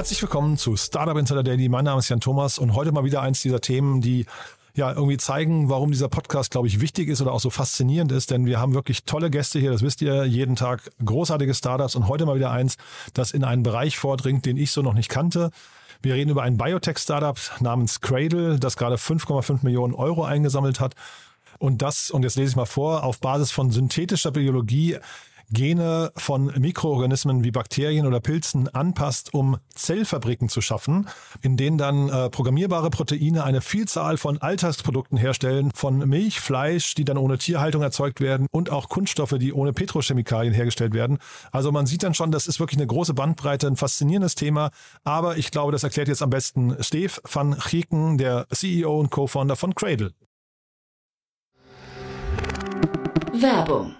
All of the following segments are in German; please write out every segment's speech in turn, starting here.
Herzlich willkommen zu Startup Insider Daily. Mein Name ist Jan Thomas und heute mal wieder eins dieser Themen, die ja irgendwie zeigen, warum dieser Podcast, glaube ich, wichtig ist oder auch so faszinierend ist, denn wir haben wirklich tolle Gäste hier, das wisst ihr, jeden Tag großartige Startups und heute mal wieder eins, das in einen Bereich vordringt, den ich so noch nicht kannte. Wir reden über ein Biotech-Startup namens Cradle, das gerade 5,5 Millionen Euro eingesammelt hat und das, und jetzt lese ich mal vor, auf Basis von synthetischer Biologie Gene von Mikroorganismen wie Bakterien oder Pilzen anpasst, um Zellfabriken zu schaffen, in denen dann äh, programmierbare Proteine eine Vielzahl von Alltagsprodukten herstellen, von Milch, Fleisch, die dann ohne Tierhaltung erzeugt werden und auch Kunststoffe, die ohne Petrochemikalien hergestellt werden. Also man sieht dann schon, das ist wirklich eine große Bandbreite, ein faszinierendes Thema, aber ich glaube, das erklärt jetzt am besten Steve van Gieken, der CEO und Co-Founder von Cradle. Werbung.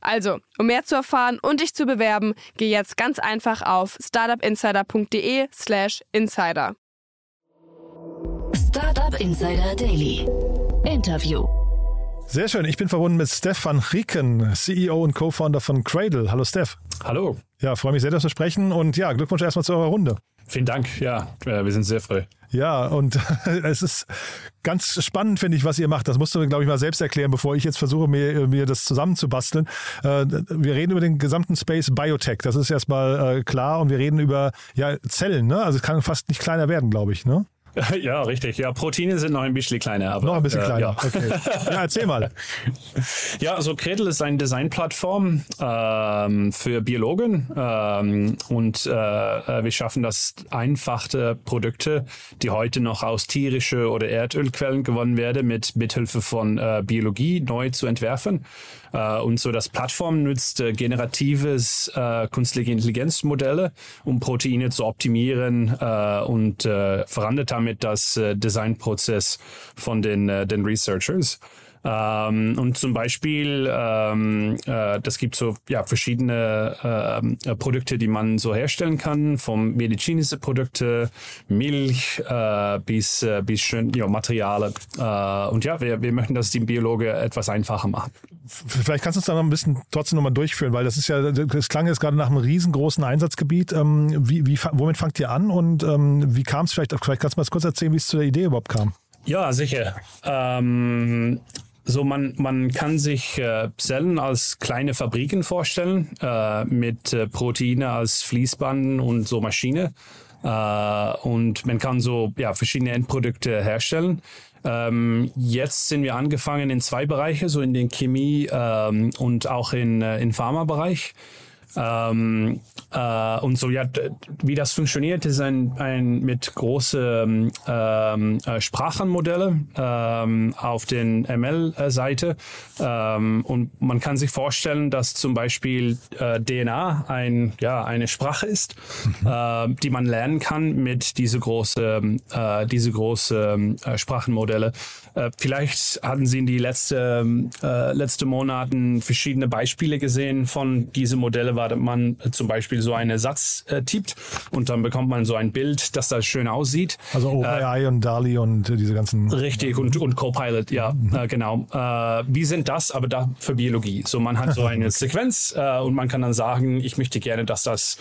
Also, um mehr zu erfahren und dich zu bewerben, geh jetzt ganz einfach auf startupinsider.de/slash insider. Startup Insider Daily. Interview. Sehr schön, ich bin verbunden mit Stefan Rieken, CEO und Co-Founder von Cradle. Hallo Steph. Hallo. Ja, freue mich sehr, dass wir sprechen und ja, Glückwunsch erstmal zu eurer Runde. Vielen Dank. Ja, äh, wir sind sehr froh. Ja, und es ist ganz spannend, finde ich, was ihr macht. Das musst du, glaube ich, mal selbst erklären, bevor ich jetzt versuche, mir, mir das zusammenzubasteln. Äh, wir reden über den gesamten Space Biotech. Das ist erstmal äh, klar. Und wir reden über ja, Zellen. Ne? Also es kann fast nicht kleiner werden, glaube ich. Ne? Ja, richtig. Ja, Proteine sind noch ein bisschen kleiner. Aber, noch ein bisschen äh, kleiner. ja. Okay. Ja, erzähl mal. Ja, also Cradle ist eine Designplattform ähm, für Biologen ähm, und äh, äh, wir schaffen das einfache Produkte, die heute noch aus tierische oder Erdölquellen gewonnen werden, mit mithilfe von äh, Biologie neu zu entwerfen. Äh, und so das Plattform nutzt generatives künstliche Intelligenzmodelle, um Proteine zu optimieren und äh, verandert damit das äh, Designprozess von den, äh, den Researchers. Ähm, und zum Beispiel, ähm, äh, das gibt so ja, verschiedene äh, Produkte, die man so herstellen kann, vom medizinische Produkte, Milch äh, bis, äh, bis schön, ja, Materialien. Äh, und ja, wir, wir möchten das dem Biologe etwas einfacher machen. Vielleicht kannst du uns da noch ein bisschen trotzdem nochmal durchführen, weil das ist ja, das klang jetzt gerade nach einem riesengroßen Einsatzgebiet. Ähm, wie, wie, womit fangt ihr an und ähm, wie kam es vielleicht, vielleicht kannst du mal kurz erzählen, wie es zu der Idee überhaupt kam? Ja, sicher. Ähm, so man, man kann sich äh, Zellen als kleine Fabriken vorstellen, äh, mit äh, Proteine als Fließbanden und so Maschine. Äh, und man kann so ja, verschiedene Endprodukte herstellen. Ähm, jetzt sind wir angefangen in zwei Bereiche, so in den Chemie ähm, und auch in, äh, in Pharmabereich. Ähm, äh, und so, ja, wie das funktioniert, ist ein, ein mit große ähm, äh, Sprachenmodelle ähm, auf den ML-Seite. Ähm, und man kann sich vorstellen, dass zum Beispiel äh, DNA ein, ja, eine Sprache ist, äh, die man lernen kann mit diese große, äh, diese große äh, Sprachenmodelle. Vielleicht hatten Sie in die letzte, äh, letzte Monaten verschiedene Beispiele gesehen von diese Modelle, war man äh, zum Beispiel so einen Satz äh, tippt und dann bekommt man so ein Bild, dass das schön aussieht. Also OpenAI und DALI und äh, diese ganzen. Richtig, und, und Copilot, ja, äh, genau. Äh, wie sind das, aber da für Biologie? So, man hat so eine Sequenz äh, und man kann dann sagen, ich möchte gerne, dass das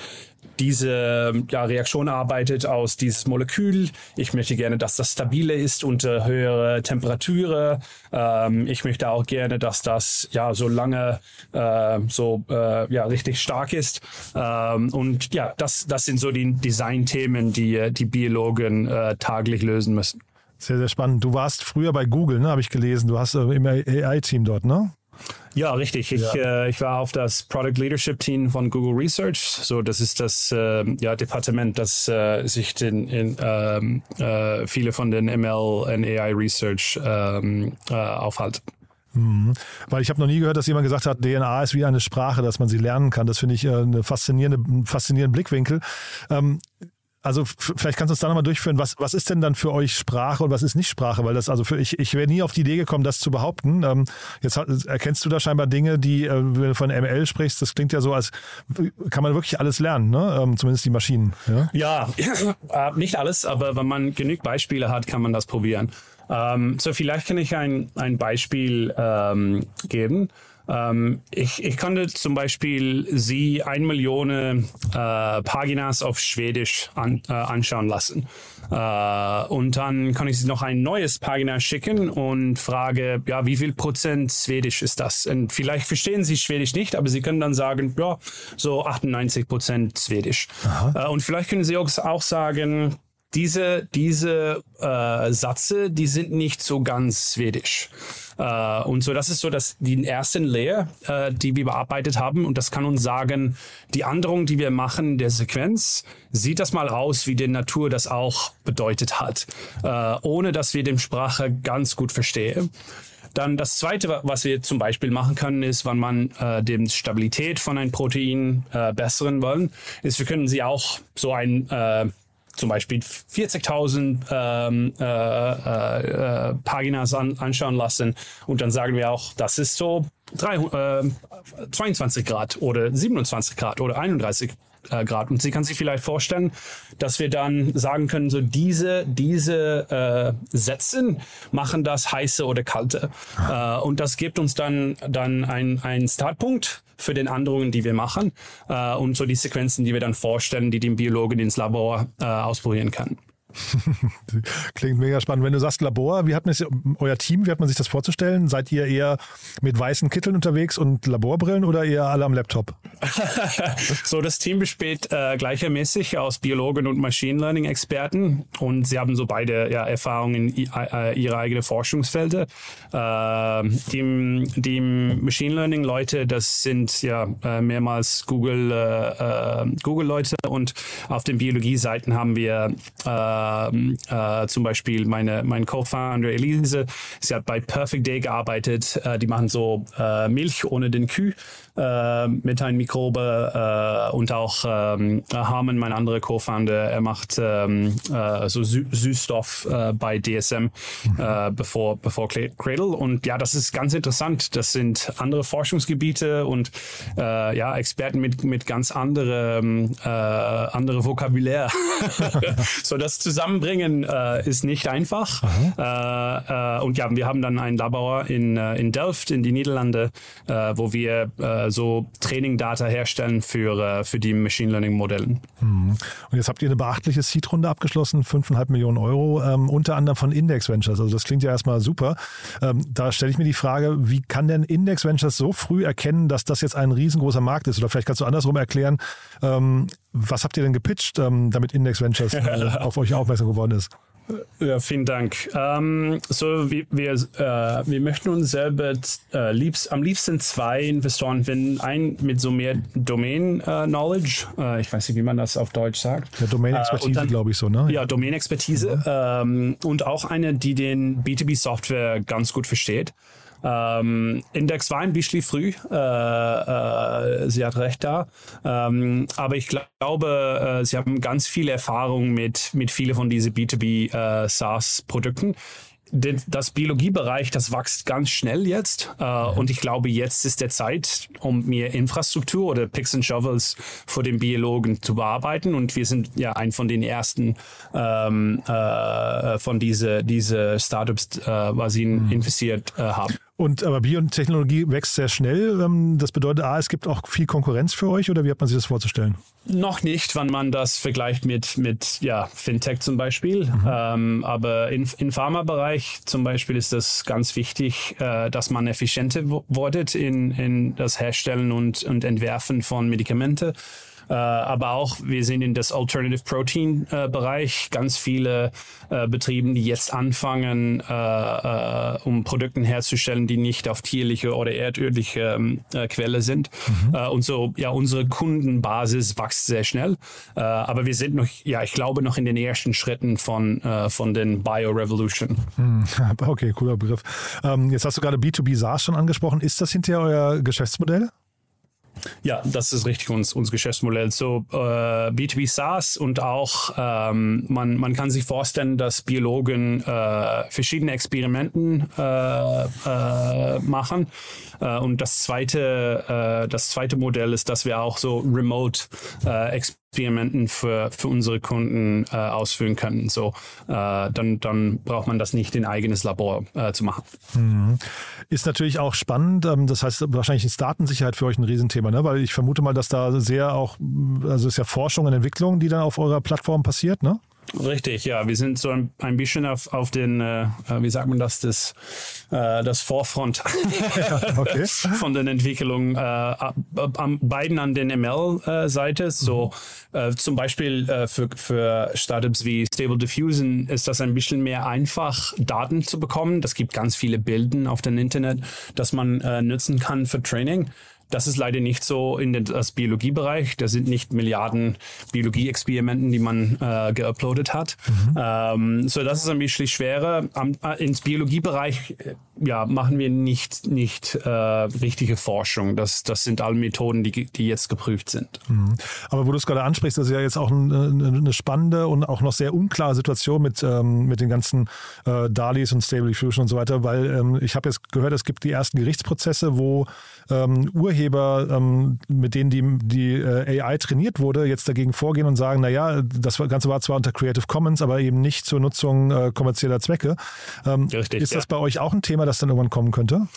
diese ja, Reaktion arbeitet aus dieses Molekül. Ich möchte gerne, dass das stabile ist unter höhere Temperatur. Ähm, ich möchte auch gerne, dass das ja so lange äh, so äh, ja richtig stark ist. Ähm, und ja, das das sind so die Designthemen, die die Biologen äh, taglich lösen müssen. Sehr, sehr spannend. Du warst früher bei Google, ne, habe ich gelesen. Du hast äh, im AI-Team dort, ne? Ja, richtig. Ich, ja. Äh, ich war auf das Product Leadership Team von Google Research. So, das ist das äh, ja, Departement, das äh, sich in, in ähm, äh, viele von den ML und AI Research ähm, äh, aufhält. Mhm. Weil ich habe noch nie gehört, dass jemand gesagt hat, DNA ist wie eine Sprache, dass man sie lernen kann. Das finde ich äh, eine faszinierende, faszinierenden Blickwinkel. Ähm, also vielleicht kannst du uns da nochmal durchführen, was, was ist denn dann für euch Sprache und was ist nicht Sprache? Weil das, also für ich, ich wäre nie auf die Idee gekommen, das zu behaupten. Ähm, jetzt hat, erkennst du da scheinbar Dinge, die, äh, wenn du von ML sprichst, das klingt ja so, als kann man wirklich alles lernen, ne? Ähm, zumindest die Maschinen. Ja, ja äh, nicht alles, aber wenn man genug Beispiele hat, kann man das probieren. Ähm, so vielleicht kann ich ein, ein Beispiel ähm, geben. Ähm, ich, ich konnte zum Beispiel sie ein Million äh, Paginas auf Schwedisch an, äh, anschauen lassen. Äh, und dann kann ich sie noch ein neues Pagina schicken und frage, ja, wie viel Prozent Schwedisch ist das? Und vielleicht verstehen sie Schwedisch nicht, aber sie können dann sagen, ja, so 98 Prozent Schwedisch. Äh, und vielleicht können sie auch, auch sagen, diese, diese äh, Sätze, die sind nicht so ganz schwedisch. Äh, und so, das ist so dass die ersten Layer, äh, die wir bearbeitet haben. Und das kann uns sagen, die Änderung, die wir machen der Sequenz, sieht das mal aus, wie die Natur das auch bedeutet hat, äh, ohne dass wir den Sprache ganz gut verstehen. Dann das Zweite, was wir zum Beispiel machen können, ist, wenn man äh, die Stabilität von einem Protein äh, bessern wollen, ist, wir können sie auch so ein äh, zum Beispiel 40.000 ähm, äh, äh, äh, Paginas an, anschauen lassen. Und dann sagen wir auch, das ist so 3, äh, 22 Grad oder 27 Grad oder 31 äh, Grad. Und Sie kann sich vielleicht vorstellen, dass wir dann sagen können, so diese, diese äh, Sätze machen das heiße oder kalte. Äh, und das gibt uns dann, dann ein Startpunkt für den Änderungen, die wir machen äh, und so die Sequenzen, die wir dann vorstellen, die den Biologen ins Labor äh, ausprobieren kann. Klingt mega spannend. Wenn du sagst Labor, wie hat man das, euer Team, wie hat man sich das vorzustellen? Seid ihr eher mit weißen Kitteln unterwegs und Laborbrillen oder eher alle am Laptop? so, das Team besteht äh, gleichermäßig aus Biologen und Machine Learning Experten und sie haben so beide ja, Erfahrungen in äh, ihre eigenen Forschungsfelder. Äh, die, die Machine Learning Leute, das sind ja äh, mehrmals Google äh, äh, Google Leute und auf den Biologie-Seiten haben wir ähm, äh, zum Beispiel meine, mein Co-Founder Elise, sie hat bei Perfect Day gearbeitet. Äh, die machen so äh, Milch ohne den Kühe äh, mit einem Mikrobe äh, und auch ähm, Harmon, mein anderer Co-Founder, er macht ähm, äh, so Sü Süßstoff äh, bei DSM mhm. äh, bevor, bevor Cradle. Und ja, das ist ganz interessant. Das sind andere Forschungsgebiete und äh, ja, Experten mit, mit ganz anderem äh, andere Vokabulär. so das zusammenbringen äh, ist nicht einfach. Äh, äh, und ja, wir haben dann ein Labor in, äh, in Delft in die Niederlande, äh, wo wir äh, so Training-Data herstellen für, äh, für die Machine Learning-Modellen. Mhm. Und jetzt habt ihr eine beachtliche Seed-Runde abgeschlossen, 5,5 Millionen Euro, ähm, unter anderem von Index Ventures. Also das klingt ja erstmal super. Ähm, da stelle ich mir die Frage, wie kann denn Index Ventures so früh erkennen, dass das jetzt ein riesengroßer Markt ist? Oder vielleicht kannst du andersrum erklären, ähm, was habt ihr denn gepitcht, ähm, damit Index Ventures äh, auf euch aufmerksam geworden ist? Ja, vielen Dank. Ähm, so, wir, wir, äh, wir möchten uns selber äh, liebst, am liebsten zwei Investoren finden. Ein mit so mehr Domain-Knowledge. Äh, ich weiß nicht, wie man das auf Deutsch sagt. Ja, Domain-Expertise, äh, glaube ich so, ne? Ja, Domain-Expertise. Mhm. Ähm, und auch eine, die den B2B-Software ganz gut versteht. Ähm, Index war ein bisschen früh, äh, äh, sie hat recht da. Ähm, aber ich glaube, äh, sie haben ganz viel Erfahrung mit, mit vielen von diesen B2B äh, SaaS-Produkten das Biologiebereich, das wächst ganz schnell jetzt. Äh, und ich glaube, jetzt ist der Zeit, um mehr Infrastruktur oder Picks and Shovels für den Biologen zu bearbeiten. Und wir sind ja ein von den ersten ähm, äh, von diese, diese Startups, äh, was sie mhm. investiert äh, haben. Und aber Biotechnologie wächst sehr schnell. Ähm, das bedeutet, A, es gibt auch viel Konkurrenz für euch oder wie hat man sich das vorzustellen? Noch nicht, wenn man das vergleicht mit, mit ja, Fintech zum Beispiel. Mhm. Ähm, aber im in Pharmabereich zum Beispiel ist das ganz wichtig, äh, dass man effizienter wird in, in das Herstellen und, und Entwerfen von Medikamente. Äh, aber auch wir sehen in das Alternative Protein äh, Bereich ganz viele äh, Betrieben, die jetzt anfangen, äh, äh, um Produkte herzustellen, die nicht auf tierliche oder erdödliche ähm, äh, Quelle sind. Mhm. und so, ja, unsere Kundenbasis wächst sehr schnell. aber wir sind noch, ja, ich glaube, noch in den ersten Schritten von, von den Bio Revolution. Mhm. Okay, cooler Begriff. Ähm, jetzt hast du gerade B2B SaaS schon angesprochen. Ist das hinterher euer Geschäftsmodell? Ja, das ist richtig uns, uns Geschäftsmodell. So äh, B2B SaaS und auch ähm, man, man kann sich vorstellen, dass Biologen äh, verschiedene Experimenten äh, äh machen. Äh, und das zweite, äh, das zweite Modell ist, dass wir auch so Remote Experimenten Experimenten für, für unsere Kunden äh, ausführen können. So, äh, dann, dann braucht man das nicht in eigenes Labor äh, zu machen. Mhm. Ist natürlich auch spannend. Ähm, das heißt, wahrscheinlich ist Datensicherheit für euch ein Riesenthema, ne? weil ich vermute mal, dass da sehr auch, also ist ja Forschung und Entwicklung, die dann auf eurer Plattform passiert, ne? Richtig, ja. Wir sind so ein, ein bisschen auf, auf den, äh, äh wie sagt man das, das, äh, das Vorfront okay. von den Entwicklungen. Äh, am, beiden an den ML-Seite. So mhm. äh, zum Beispiel äh, für, für Startups wie Stable Diffusion ist das ein bisschen mehr einfach, Daten zu bekommen. Das gibt ganz viele Bilden auf dem Internet, dass man äh, nutzen kann für Training. Das ist leider nicht so in den, das Biologiebereich. Da sind nicht Milliarden Biologie-Experimenten, die man äh, geuploadet hat. Mhm. Ähm, so, das ist ein bisschen schwerer. Am, äh, ins Biologiebereich äh, ja, machen wir nicht, nicht äh, richtige Forschung. Das, das sind alle Methoden, die, die jetzt geprüft sind. Mhm. Aber wo du es gerade ansprichst, das ist ja jetzt auch eine, eine spannende und auch noch sehr unklare Situation mit, ähm, mit den ganzen äh, DALIs und Stable Diffusion und so weiter, weil ähm, ich habe jetzt gehört, es gibt die ersten Gerichtsprozesse, wo ähm, Urheber, ähm, mit denen die, die äh, AI trainiert wurde, jetzt dagegen vorgehen und sagen, naja, das Ganze war zwar unter Creative Commons, aber eben nicht zur Nutzung äh, kommerzieller Zwecke. Ähm, Richtig, ist das ja. bei euch auch ein Thema, das dann irgendwann kommen könnte?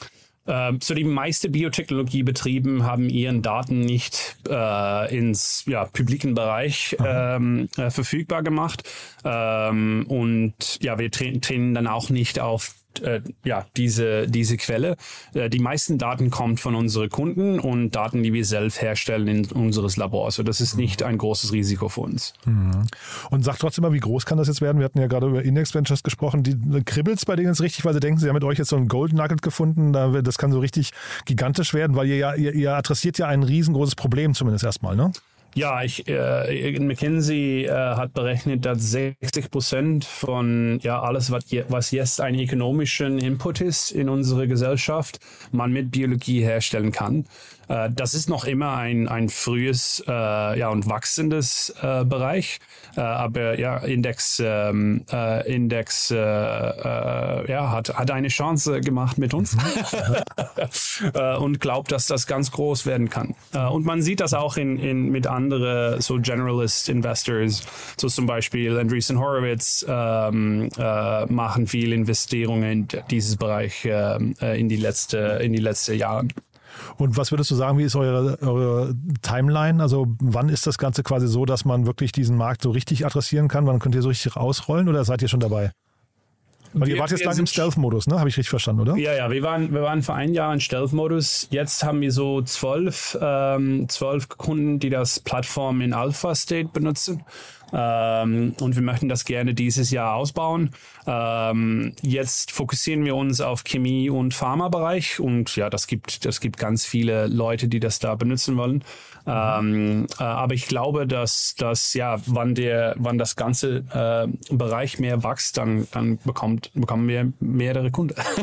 Ähm, so die meisten Biotechnologiebetrieben haben ihren Daten nicht äh, ins ja, publiken Bereich ähm, äh, verfügbar gemacht. Ähm, und ja, wir trainen dann auch nicht auf äh, ja, diese, diese Quelle. Äh, die meisten Daten kommen von unseren Kunden und Daten, die wir selbst herstellen in unseres Labors. Also das ist nicht ein großes Risiko für uns. Mhm. Und sag trotzdem mal, wie groß kann das jetzt werden? Wir hatten ja gerade über Index Ventures gesprochen. Die kribbelt bei denen jetzt richtig, weil sie denken, sie haben mit euch jetzt so einen Gold Nugget gefunden. Das kann so richtig gigantisch werden, weil ihr ja, ihr, ihr adressiert ja ein riesengroßes Problem zumindest erstmal, ne? Ja, ich, äh, McKinsey äh, hat berechnet, dass 60 Prozent von ja alles, was, je, was jetzt ein ökonomischen Input ist in unsere Gesellschaft, man mit Biologie herstellen kann. Äh, das ist noch immer ein, ein frühes äh, ja, und wachsendes äh, Bereich. Äh, aber ja, Index, ähm, äh, Index äh, ja, hat, hat eine Chance gemacht mit uns und glaubt, dass das ganz groß werden kann. und man sieht das auch in, in, mit anderen so Generalist Investors, so zum Beispiel Andreessen Horowitz ähm, machen viel Investierungen in dieses Bereich ähm, in die letzte in die letzten Jahre. Und was würdest du sagen, wie ist eure, eure Timeline? Also wann ist das Ganze quasi so, dass man wirklich diesen Markt so richtig adressieren kann? Wann könnt ihr so richtig ausrollen oder seid ihr schon dabei? Weil wir, ihr wart jetzt lange im Stealth-Modus, ne? Habe ich richtig verstanden, oder? Ja, ja, wir waren, wir waren vor einem Jahr in Stealth-Modus. Jetzt haben wir so zwölf, ähm, zwölf Kunden, die das Plattform in Alpha-State benutzen. Ähm, und wir möchten das gerne dieses Jahr ausbauen. Ähm, jetzt fokussieren wir uns auf Chemie- und Pharmabereich und ja, das gibt, das gibt ganz viele Leute, die das da benutzen wollen. Ähm, äh, aber ich glaube, dass, dass ja, wann der, wann das ganze äh, Bereich mehr wächst, dann, dann bekommt, bekommen wir mehrere Kunden.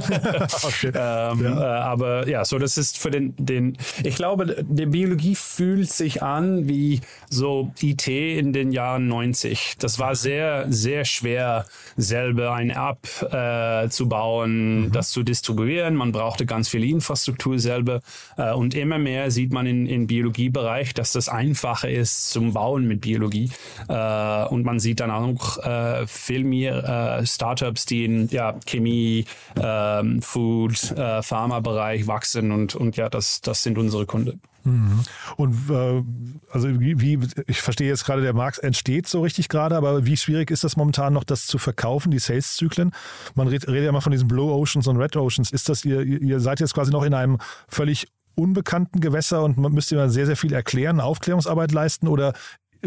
okay. ähm, ja. Äh, aber ja, so das ist für den, den, ich glaube, die Biologie fühlt sich an wie so IT in den Jahren 1990. Das war sehr, sehr schwer, selber eine App äh, zu bauen, mhm. das zu distribuieren. Man brauchte ganz viel Infrastruktur selber. Äh, und immer mehr sieht man in, im Biologiebereich, dass das einfacher ist zum Bauen mit Biologie. Äh, und man sieht dann auch äh, viel mehr äh, Startups, die in ja, Chemie, ähm, Food, äh, Pharma-Bereich wachsen. Und, und ja, das, das sind unsere Kunden. Mhm. Und äh, also wie, ich verstehe jetzt gerade, der Markt entsteht so richtig gerade, aber wie schwierig ist das momentan noch, das zu verkaufen, die Sales-Zyklen? Man redet, redet ja immer von diesen Blue Oceans und Red Oceans. Ist das, ihr, ihr seid jetzt quasi noch in einem völlig unbekannten Gewässer und man müsste immer sehr, sehr viel erklären, Aufklärungsarbeit leisten oder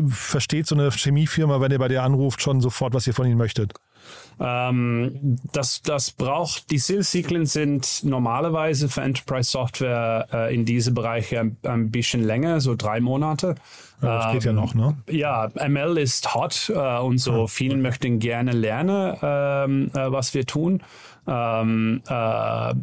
versteht so eine Chemiefirma, wenn ihr bei der anruft, schon sofort, was ihr von ihnen möchtet? Ähm, das, das braucht, die Sales-Zyklen sind normalerweise für Enterprise Software äh, in diesem Bereich ein, ein, bisschen länger, so drei Monate. Ja, das ähm, geht ja noch, ne? Ja, ML ist hot äh, und so. Ja. Vielen möchten gerne lernen, ähm, äh, was wir tun. Ähm, äh,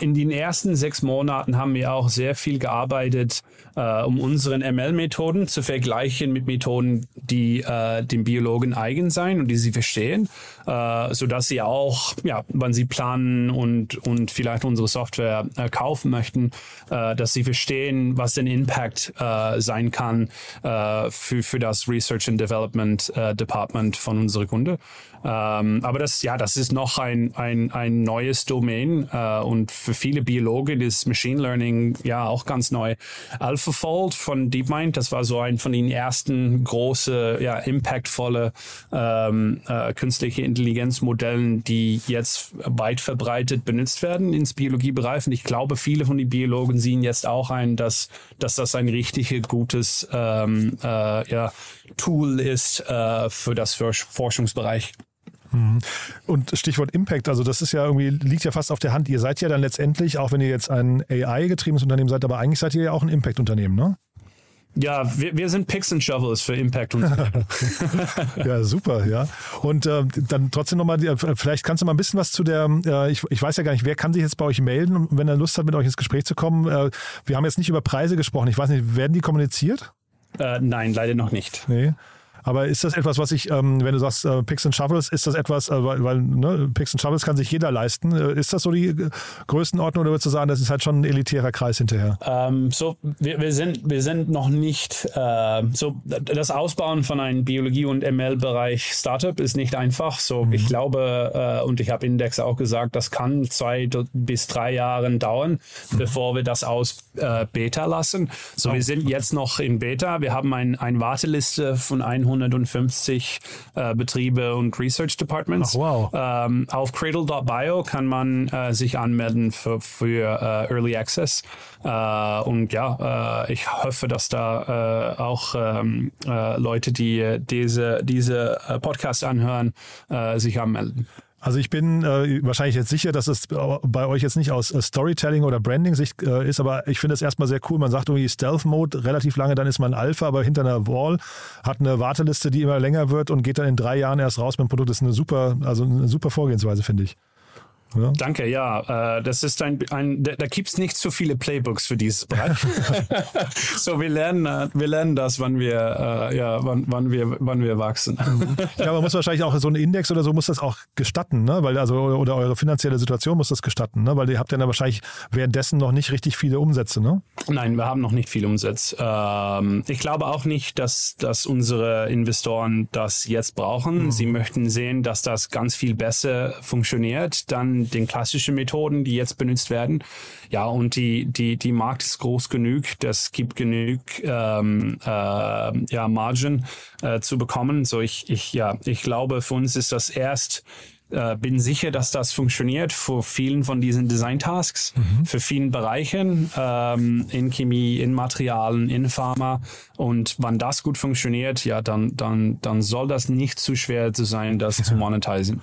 in den ersten sechs Monaten haben wir auch sehr viel gearbeitet, äh, um unseren ML-Methoden zu vergleichen mit Methoden, die äh, den Biologen eigen sein und die sie verstehen, äh, so dass sie auch, ja, wenn sie planen und und vielleicht unsere Software äh, kaufen möchten, äh, dass sie verstehen, was den Impact äh, sein kann äh, für für das Research and Development Department von unserer Kunde. Ähm, aber das, ja, das ist noch ein, ein, ein neues Domain und für viele Biologen ist Machine Learning ja auch ganz neu. AlphaFold von DeepMind, das war so ein von den ersten große, ja, impactvolle ähm, äh, künstliche Intelligenzmodellen, die jetzt weit verbreitet benutzt werden ins Biologiebereich. Und ich glaube, viele von den Biologen sehen jetzt auch ein, dass, dass das ein richtig gutes ähm, äh, ja, Tool ist äh, für das Forschungsbereich. Mhm. Und Stichwort Impact, also das ist ja irgendwie, liegt ja fast auf der Hand. Ihr seid ja dann letztendlich, auch wenn ihr jetzt ein AI-getriebenes Unternehmen seid, aber eigentlich seid ihr ja auch ein Impact-Unternehmen, ne? Ja, wir, wir sind Picks and Shovels für Impact. Und ja, super, ja. Und äh, dann trotzdem nochmal, vielleicht kannst du mal ein bisschen was zu der, äh, ich, ich weiß ja gar nicht, wer kann sich jetzt bei euch melden, wenn er Lust hat, mit euch ins Gespräch zu kommen. Äh, wir haben jetzt nicht über Preise gesprochen. Ich weiß nicht, werden die kommuniziert? Äh, nein, leider noch nicht. Nee. Aber ist das etwas, was ich, ähm, wenn du sagst äh, Picks and Shovels, ist das etwas, äh, weil, weil ne, Picks and Shovels kann sich jeder leisten. Äh, ist das so die Größenordnung oder würdest du sagen, das ist halt schon ein elitärer Kreis hinterher? Ähm, so, wir, wir, sind, wir sind noch nicht, äh, so, das Ausbauen von einem Biologie- und ML-Bereich Startup ist nicht einfach. So, mhm. ich glaube, äh, und ich habe Index auch gesagt, das kann zwei bis drei Jahre dauern, mhm. bevor wir das aus äh, Beta lassen. So, oh. wir sind jetzt noch in Beta. Wir haben ein, eine Warteliste von 100 150 äh, Betriebe und Research Departments. Ach, wow. Ähm, auf cradle.bio kann man äh, sich anmelden für, für äh, Early Access. Äh, und ja, äh, ich hoffe, dass da äh, auch ähm, Leute, die diese, diese Podcast anhören, sich anmelden. Also ich bin äh, wahrscheinlich jetzt sicher, dass es bei euch jetzt nicht aus äh, Storytelling oder Branding-Sicht äh, ist, aber ich finde es erstmal sehr cool. Man sagt irgendwie Stealth-Mode relativ lange, dann ist man Alpha, aber hinter einer Wall hat eine Warteliste, die immer länger wird und geht dann in drei Jahren erst raus mit dem Produkt. Das ist eine super, also eine super Vorgehensweise, finde ich. Ja. Danke, ja. Äh, das ist ein, ein da, da gibt es nicht so viele Playbooks für dieses Bereich. so, wir lernen, äh, wir lernen das, wann wir, äh, ja, wann, wann wir, wann wir wachsen. ja, man muss wahrscheinlich auch so ein Index oder so muss das auch gestatten, ne? Weil also oder eure finanzielle Situation muss das gestatten, ne? Weil ihr habt ja dann wahrscheinlich währenddessen noch nicht richtig viele Umsätze, ne? Nein, wir haben noch nicht viel Umsatz. Ähm, ich glaube auch nicht, dass, dass unsere Investoren das jetzt brauchen. Mhm. Sie möchten sehen, dass das ganz viel besser funktioniert. Dann den klassischen Methoden, die jetzt benutzt werden. Ja, und die, die, die Markt ist groß genug, das gibt genug ähm, äh, ja, Margin äh, zu bekommen. So ich, ich, ja, ich glaube, für uns ist das erst äh, bin sicher, dass das funktioniert für vielen von diesen Design-Tasks, mhm. für vielen Bereichen ähm, in Chemie, in Materialien, in Pharma. Und wenn das gut funktioniert, ja, dann, dann, dann soll das nicht zu schwer zu sein, das ja. zu monetisieren.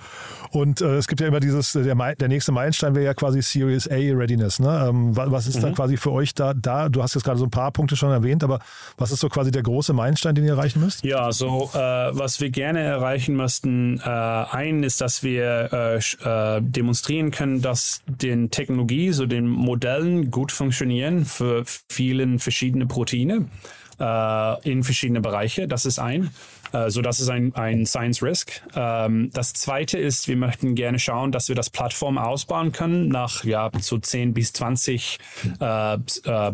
Und äh, es gibt ja immer dieses, der, der nächste Meilenstein wäre ja quasi Series A Readiness. Ne? Ähm, was ist mhm. da quasi für euch da, da? Du hast jetzt gerade so ein paar Punkte schon erwähnt, aber was ist so quasi der große Meilenstein, den ihr erreichen müsst? Ja, so äh, was wir gerne erreichen müssten, äh, ein ist, dass wir äh, äh, demonstrieren können, dass den Technologie, so den Modellen gut funktionieren für vielen verschiedene Proteine. Äh, in verschiedene Bereiche. Das ist ein. Äh, so das ist ein, ein Science Risk. Ähm, das zweite ist, wir möchten gerne schauen, dass wir das Plattform ausbauen können nach ja so 10 bis 20 äh, äh,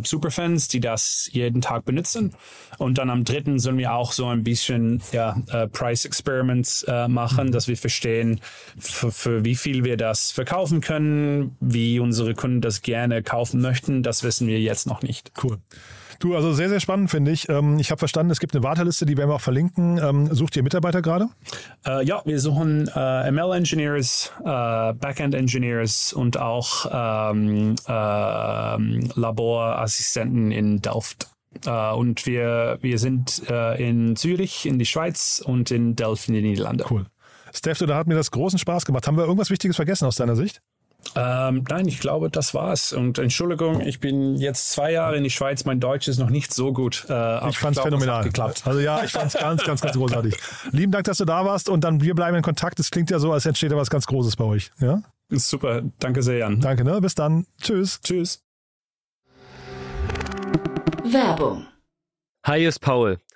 Superfans, die das jeden Tag benutzen. Und dann am dritten sollen wir auch so ein bisschen ja, äh, Price Experiments äh, machen, dass wir verstehen, für, für wie viel wir das verkaufen können, wie unsere Kunden das gerne kaufen möchten. Das wissen wir jetzt noch nicht. Cool. Du, also sehr, sehr spannend, finde ich. Ähm, ich habe verstanden, es gibt eine Warteliste, die werden wir auch verlinken. Ähm, sucht ihr Mitarbeiter gerade? Äh, ja, wir suchen äh, ML-Engineers, äh, Backend-Engineers und auch ähm, ähm Laborassistenten in Delft. Uh, und wir, wir sind uh, in Zürich, in die Schweiz und in Delft in die Niederlande. Cool. Steph, da hat mir das großen Spaß gemacht. Haben wir irgendwas Wichtiges vergessen aus deiner Sicht? Ähm, nein, ich glaube, das war's. Und Entschuldigung, ich bin jetzt zwei Jahre in die Schweiz. Mein Deutsch ist noch nicht so gut. Äh, ich fand's phänomenal. Geklappt. Also ja, ich fand's ganz, ganz, ganz großartig. Lieben Dank, dass du da warst und dann wir bleiben in Kontakt. Es klingt ja so, als entsteht da was ganz Großes bei euch. Ja? Super. Danke sehr, Jan. Danke, ne? Bis dann. Tschüss. Tschüss. Werbung. Hi, ist Paul.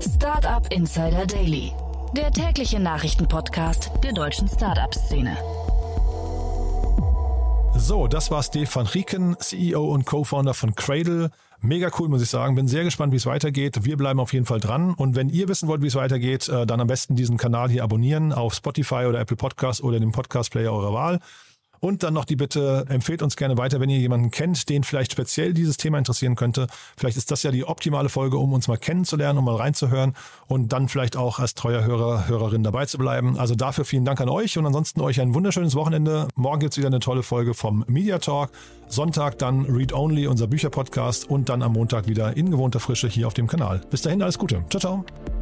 Startup Insider Daily, der tägliche Nachrichtenpodcast der deutschen Startup-Szene. So, das war Stefan Rieken, CEO und Co-Founder von Cradle. Mega cool, muss ich sagen. Bin sehr gespannt, wie es weitergeht. Wir bleiben auf jeden Fall dran. Und wenn ihr wissen wollt, wie es weitergeht, äh, dann am besten diesen Kanal hier abonnieren auf Spotify oder Apple Podcasts oder dem Podcast-Player eurer Wahl. Und dann noch die Bitte, empfehlt uns gerne weiter, wenn ihr jemanden kennt, den vielleicht speziell dieses Thema interessieren könnte. Vielleicht ist das ja die optimale Folge, um uns mal kennenzulernen, um mal reinzuhören und dann vielleicht auch als treuer Hörer, Hörerin dabei zu bleiben. Also dafür vielen Dank an euch und ansonsten euch ein wunderschönes Wochenende. Morgen gibt's wieder eine tolle Folge vom Media Talk. Sonntag dann Read Only, unser Bücherpodcast und dann am Montag wieder in gewohnter Frische hier auf dem Kanal. Bis dahin alles Gute. Ciao, ciao.